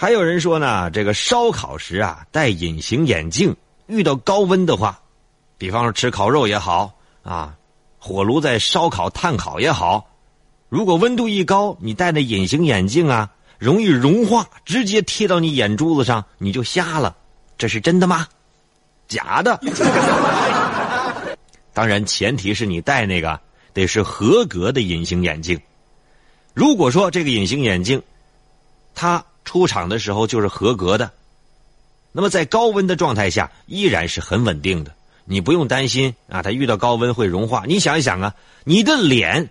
还有人说呢，这个烧烤时啊戴隐形眼镜，遇到高温的话，比方说吃烤肉也好啊，火炉在烧烤炭烤也好，如果温度一高，你戴的隐形眼镜啊容易融化，直接贴到你眼珠子上，你就瞎了。这是真的吗？假的。当然，前提是你戴那个得是合格的隐形眼镜。如果说这个隐形眼镜，它出厂的时候就是合格的，那么在高温的状态下依然是很稳定的，你不用担心啊，它遇到高温会融化。你想一想啊，你的脸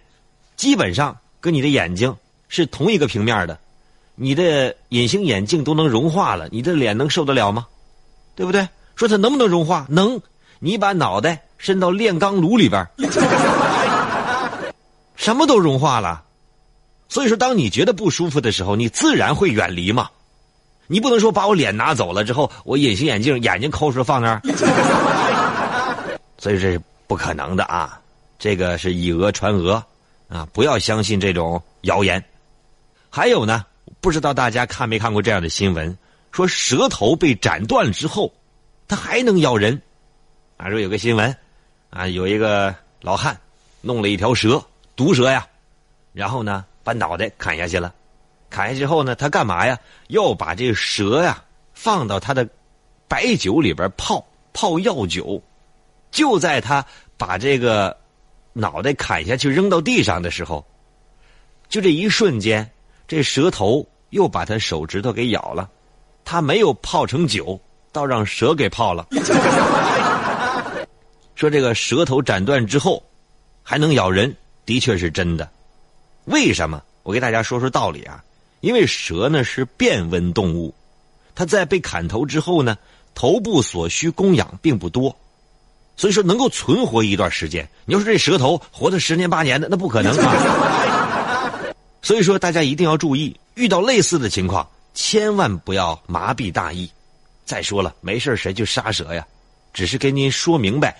基本上跟你的眼睛是同一个平面的，你的隐形眼镜都能融化了，你的脸能受得了吗？对不对？说它能不能融化？能。你把脑袋伸到炼钢炉里边，什么都融化了。所以说，当你觉得不舒服的时候，你自然会远离嘛。你不能说把我脸拿走了之后，我隐形眼镜眼睛抠出来放那儿，所以这是不可能的啊！这个是以讹传讹啊！不要相信这种谣言。还有呢，不知道大家看没看过这样的新闻，说舌头被斩断之后，它还能咬人。啊，说有个新闻，啊，有一个老汉弄了一条蛇，毒蛇呀，然后呢，把脑袋砍下去了。砍下去后呢，他干嘛呀？又把这蛇呀放到他的白酒里边泡泡药酒。就在他把这个脑袋砍下去扔到地上的时候，就这一瞬间，这蛇头又把他手指头给咬了。他没有泡成酒，倒让蛇给泡了。说这个蛇头斩断之后还能咬人，的确是真的。为什么？我给大家说说道理啊。因为蛇呢是变温动物，它在被砍头之后呢，头部所需供氧并不多，所以说能够存活一段时间。你要说这蛇头活到十年八年的，那不可能啊。所以说大家一定要注意，遇到类似的情况，千万不要麻痹大意。再说了，没事谁去杀蛇呀？只是跟您说明白。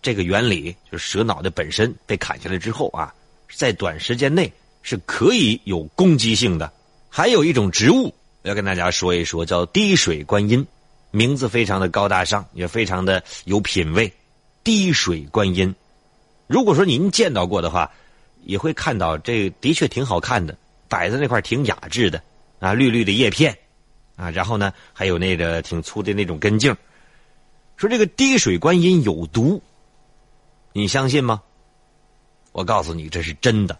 这个原理就是蛇脑袋本身被砍下来之后啊，在短时间内是可以有攻击性的。还有一种植物要跟大家说一说，叫滴水观音，名字非常的高大上，也非常的有品位。滴水观音，如果说您见到过的话，也会看到这的确挺好看的，摆在那块挺雅致的啊，绿绿的叶片啊，然后呢还有那个挺粗的那种根茎。说这个滴水观音有毒。你相信吗？我告诉你，这是真的。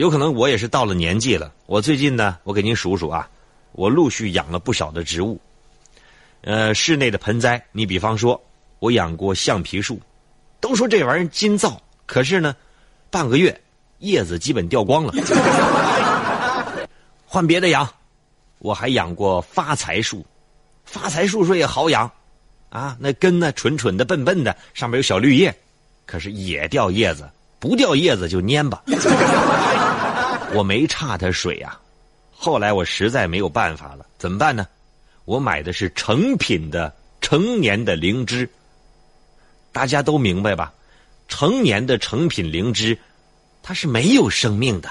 有可能我也是到了年纪了。我最近呢，我给您数数啊，我陆续养了不少的植物。呃，室内的盆栽，你比方说，我养过橡皮树，都说这玩意儿金造，可是呢，半个月叶子基本掉光了。换别的养，我还养过发财树，发财树说也好养，啊，那根呢蠢蠢的、笨笨的，上面有小绿叶。可是也掉叶子，不掉叶子就蔫吧。我没差他水呀，后来我实在没有办法了，怎么办呢？我买的是成品的成年的灵芝。大家都明白吧？成年的成品灵芝，它是没有生命的，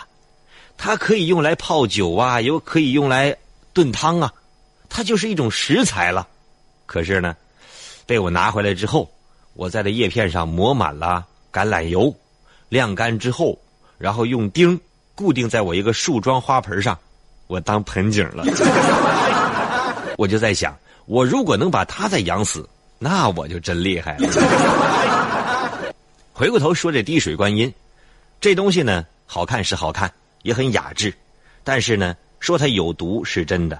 它可以用来泡酒啊，又可以用来炖汤啊，它就是一种食材了。可是呢，被我拿回来之后。我在这叶片上抹满了橄榄油，晾干之后，然后用钉固定在我一个树桩花盆上，我当盆景了。我就在想，我如果能把它再养死，那我就真厉害了。回过头说这滴水观音，这东西呢，好看是好看，也很雅致，但是呢，说它有毒是真的。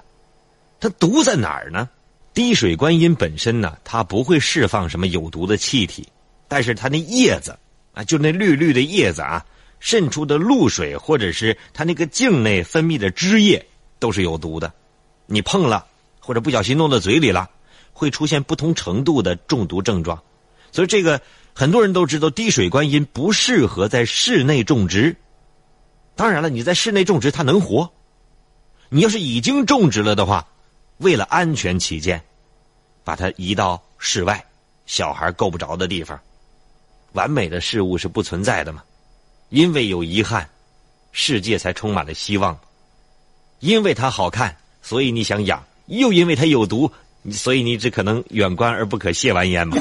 它毒在哪儿呢？滴水观音本身呢，它不会释放什么有毒的气体，但是它那叶子啊，就那绿绿的叶子啊，渗出的露水或者是它那个茎内分泌的汁液都是有毒的。你碰了或者不小心弄到嘴里了，会出现不同程度的中毒症状。所以这个很多人都知道，滴水观音不适合在室内种植。当然了，你在室内种植它能活，你要是已经种植了的话。为了安全起见，把它移到室外，小孩够不着的地方。完美的事物是不存在的嘛？因为有遗憾，世界才充满了希望。因为它好看，所以你想养；又因为它有毒，所以你只可能远观而不可亵玩焉嘛。